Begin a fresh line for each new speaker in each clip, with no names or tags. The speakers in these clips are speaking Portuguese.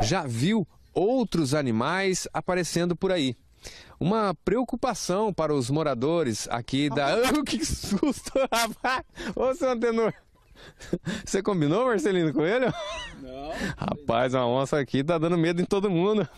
já viu outros animais aparecendo por aí. Uma preocupação para os moradores aqui da. Oh, que susto, rapaz! Ô, seu antenor! Você combinou, Marcelino, com ele?
Não.
Rapaz, a onça aqui tá dando medo em todo mundo.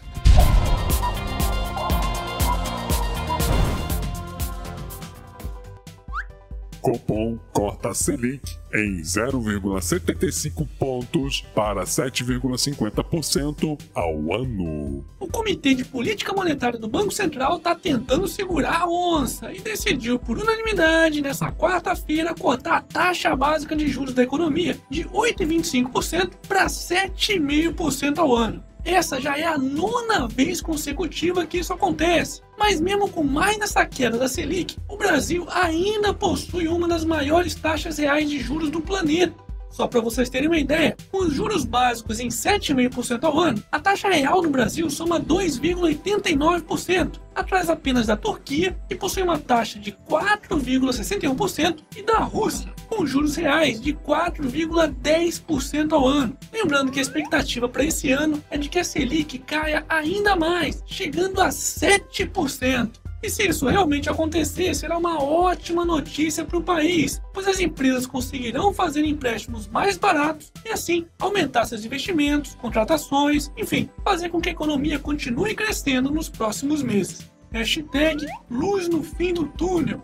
Copom corta Selic em 0,75 pontos para 7,50% ao ano.
O Comitê de Política Monetária do Banco Central está tentando segurar a onça e decidiu por unanimidade nessa quarta-feira cortar a taxa básica de juros da economia de 8,25% para 7,5% ao ano. Essa já é a nona vez consecutiva que isso acontece. Mas mesmo com mais dessa queda da Selic, o Brasil ainda possui uma das maiores taxas reais de juros do planeta. Só para vocês terem uma ideia, com os juros básicos em 7,5% ao ano, a taxa real no Brasil soma 2,89%, atrás apenas da Turquia, que possui uma taxa de 4,61%, e da Rússia, com juros reais de 4,10% ao ano. Lembrando que a expectativa para esse ano é de que a Selic caia ainda mais, chegando a 7%. E se isso realmente acontecer, será uma ótima notícia para o país, pois as empresas conseguirão fazer empréstimos mais baratos e assim aumentar seus investimentos, contratações, enfim, fazer com que a economia continue crescendo nos próximos meses. Hashtag luz no fim do túnel.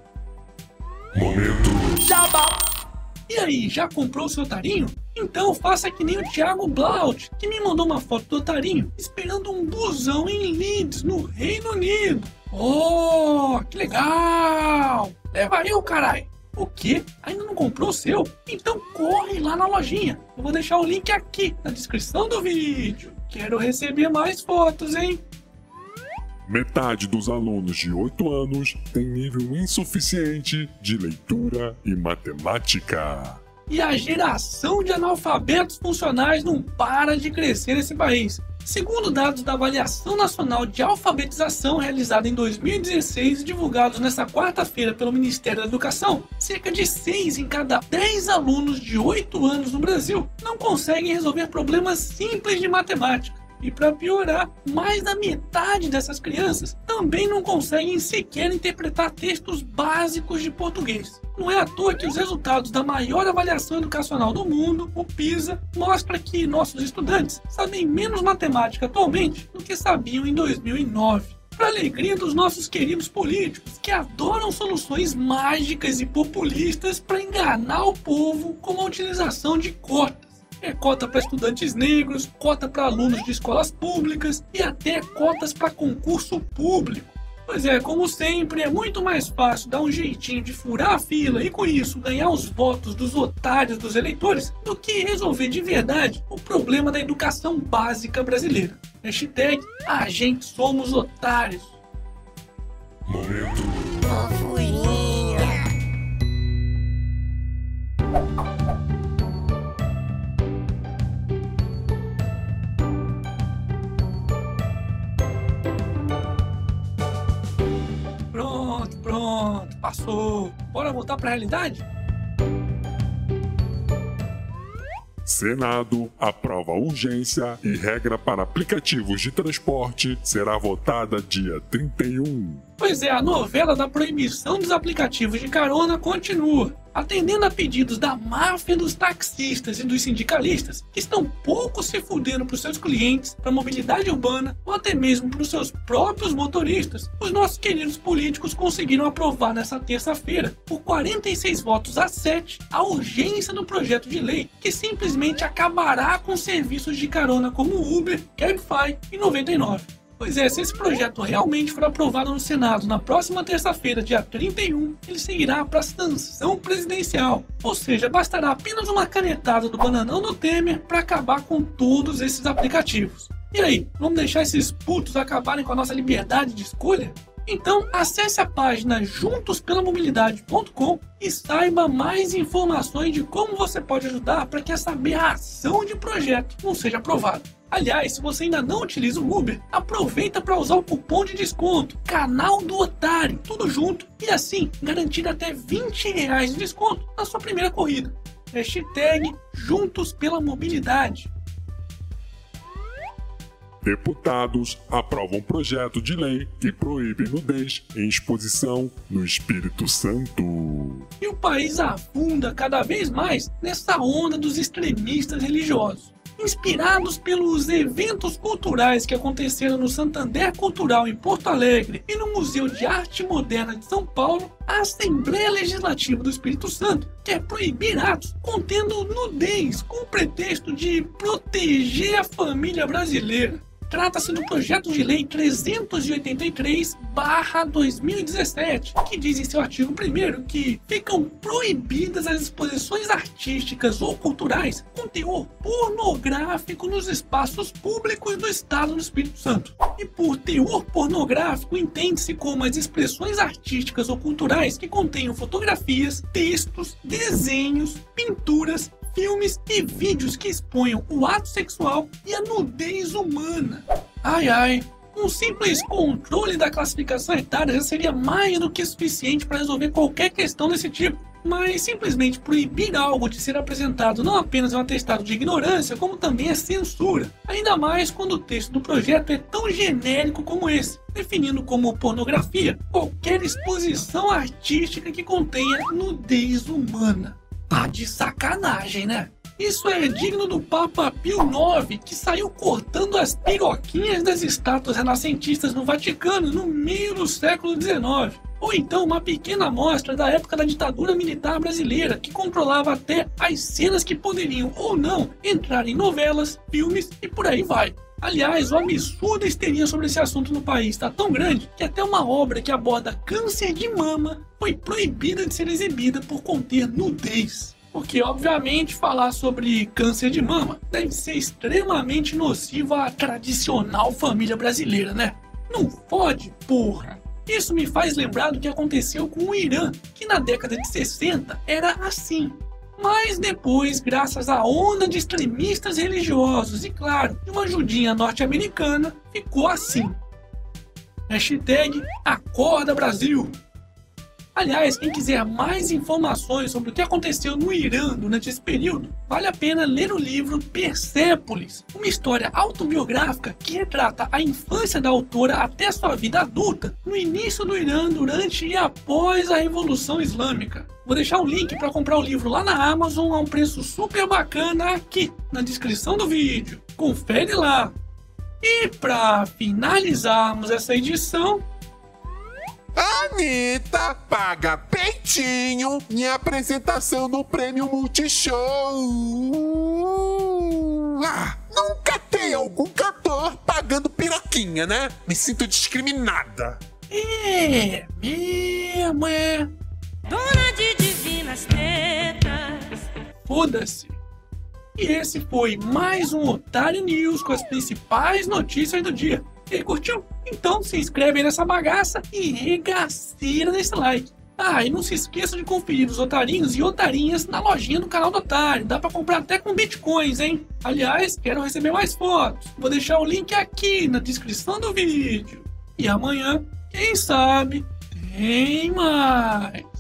Momento.
Jabá! E aí, já comprou o seu otarinho? Então faça que nem o Thiago Blaut, que me mandou uma foto do otarinho esperando um busão em Leeds, no Reino Unido. Oh, que legal! Leva eu, carai! O quê? Ainda não comprou o seu? Então corre lá na lojinha. Eu vou deixar o link aqui na descrição do vídeo. Quero receber mais fotos, hein?
Metade dos alunos de 8 anos tem nível insuficiente de leitura e matemática.
E a geração de analfabetos funcionais não para de crescer nesse país. Segundo dados da Avaliação Nacional de Alfabetização realizada em 2016 e divulgados nesta quarta-feira pelo Ministério da Educação, cerca de 6 em cada 10 alunos de 8 anos no Brasil não conseguem resolver problemas simples de matemática. E para piorar, mais da metade dessas crianças também não conseguem sequer interpretar textos básicos de português. Não é à toa que os resultados da maior avaliação educacional do mundo, o PISA, mostra que nossos estudantes sabem menos matemática atualmente do que sabiam em 2009 para alegria dos nossos queridos políticos, que adoram soluções mágicas e populistas para enganar o povo com a utilização de cotas. É cota para estudantes negros, cota para alunos de escolas públicas e até cotas para concurso público. Pois é, como sempre, é muito mais fácil dar um jeitinho de furar a fila e com isso ganhar os votos dos otários dos eleitores do que resolver de verdade o problema da educação básica brasileira. Hashtag a gente somos otários.
Momento.
Pronto, passou. Bora voltar para a realidade?
Senado aprova urgência e regra para aplicativos de transporte será votada dia 31.
Pois é, a novela da proibição dos aplicativos de carona continua, atendendo a pedidos da máfia dos taxistas e dos sindicalistas, que estão pouco se fudendo para os seus clientes, para a mobilidade urbana ou até mesmo para os seus próprios motoristas. Os nossos queridos políticos conseguiram aprovar nessa terça-feira, por 46 votos a 7, a urgência do projeto de lei que simplesmente acabará com serviços de carona como Uber, Cabify e 99. Pois é, se esse projeto realmente for aprovado no Senado na próxima terça-feira, dia 31, ele seguirá para a sanção presidencial. Ou seja, bastará apenas uma canetada do bananão do Temer para acabar com todos esses aplicativos. E aí, vamos deixar esses putos acabarem com a nossa liberdade de escolha? Então, acesse a página juntospellamobilidade.com e saiba mais informações de como você pode ajudar para que essa aberração de projeto não seja aprovada. Aliás, se você ainda não utiliza o Uber, aproveita para usar o cupom de desconto Canal do Otário, tudo junto, e assim garantir até 20 reais de desconto na sua primeira corrida. Hashtag Juntos pela Mobilidade.
Deputados aprovam projeto de lei que proíbe nudez em exposição no Espírito Santo.
E o país afunda cada vez mais nessa onda dos extremistas religiosos. Inspirados pelos eventos culturais que aconteceram no Santander Cultural em Porto Alegre e no Museu de Arte Moderna de São Paulo, a Assembleia Legislativa do Espírito Santo quer proibir atos contendo nudez com o pretexto de proteger a família brasileira. Trata-se do projeto de lei 383-2017, que diz em seu artigo 1 que ficam proibidas as exposições artísticas ou culturais com teor pornográfico nos espaços públicos do Estado do Espírito Santo. E por teor pornográfico entende-se como as expressões artísticas ou culturais que contenham fotografias, textos, desenhos, pinturas, filmes e vídeos que exponham o ato sexual e a nudez humana. Ai ai, um simples controle da classificação etária já seria mais do que suficiente para resolver qualquer questão desse tipo. Mas simplesmente proibir algo de ser apresentado não apenas é um atestado de ignorância, como também é censura. Ainda mais quando o texto do projeto é tão genérico como esse, definindo como pornografia qualquer exposição artística que contenha nudez humana. Tá de sacanagem, né? Isso é digno do Papa Pio IX, que saiu cortando as piroquinhas das estátuas renascentistas no Vaticano no meio do século XIX. Ou então uma pequena amostra da época da ditadura militar brasileira, que controlava até as cenas que poderiam ou não entrar em novelas, filmes e por aí vai. Aliás, o absurda histeria sobre esse assunto no país está tão grande que até uma obra que aborda câncer de mama foi proibida de ser exibida por conter nudez. Porque, obviamente, falar sobre câncer de mama deve ser extremamente nocivo à tradicional família brasileira, né? Não pode, porra! Isso me faz lembrar do que aconteceu com o Irã, que na década de 60 era assim. Mas depois, graças à onda de extremistas religiosos e, claro, de uma ajudinha norte-americana, ficou assim. Hashtag Acorda Brasil. Aliás, quem quiser mais informações sobre o que aconteceu no Irã durante esse período, vale a pena ler o livro Persépolis, uma história autobiográfica que retrata a infância da autora até sua vida adulta, no início do Irã, durante e após a Revolução Islâmica. Vou deixar o link para comprar o livro lá na Amazon a um preço super bacana aqui na descrição do vídeo. Confere lá. E para finalizarmos essa edição,
Anitta paga peitinho em apresentação no prêmio Multishow. Ah, nunca tem algum cantor pagando piroquinha, né? Me sinto discriminada.
é mesmo, é.
Dona de divinas tetas.
Foda-se. E esse foi mais um Otário News com as principais notícias do dia. Curtiu? Então se inscreve aí nessa bagaça e regaceira nesse like. Ah, e não se esqueça de conferir os otarinhos e otarinhas na lojinha do canal do Otário. Dá pra comprar até com bitcoins, hein? Aliás, quero receber mais fotos. Vou deixar o link aqui na descrição do vídeo. E amanhã, quem sabe, tem mais.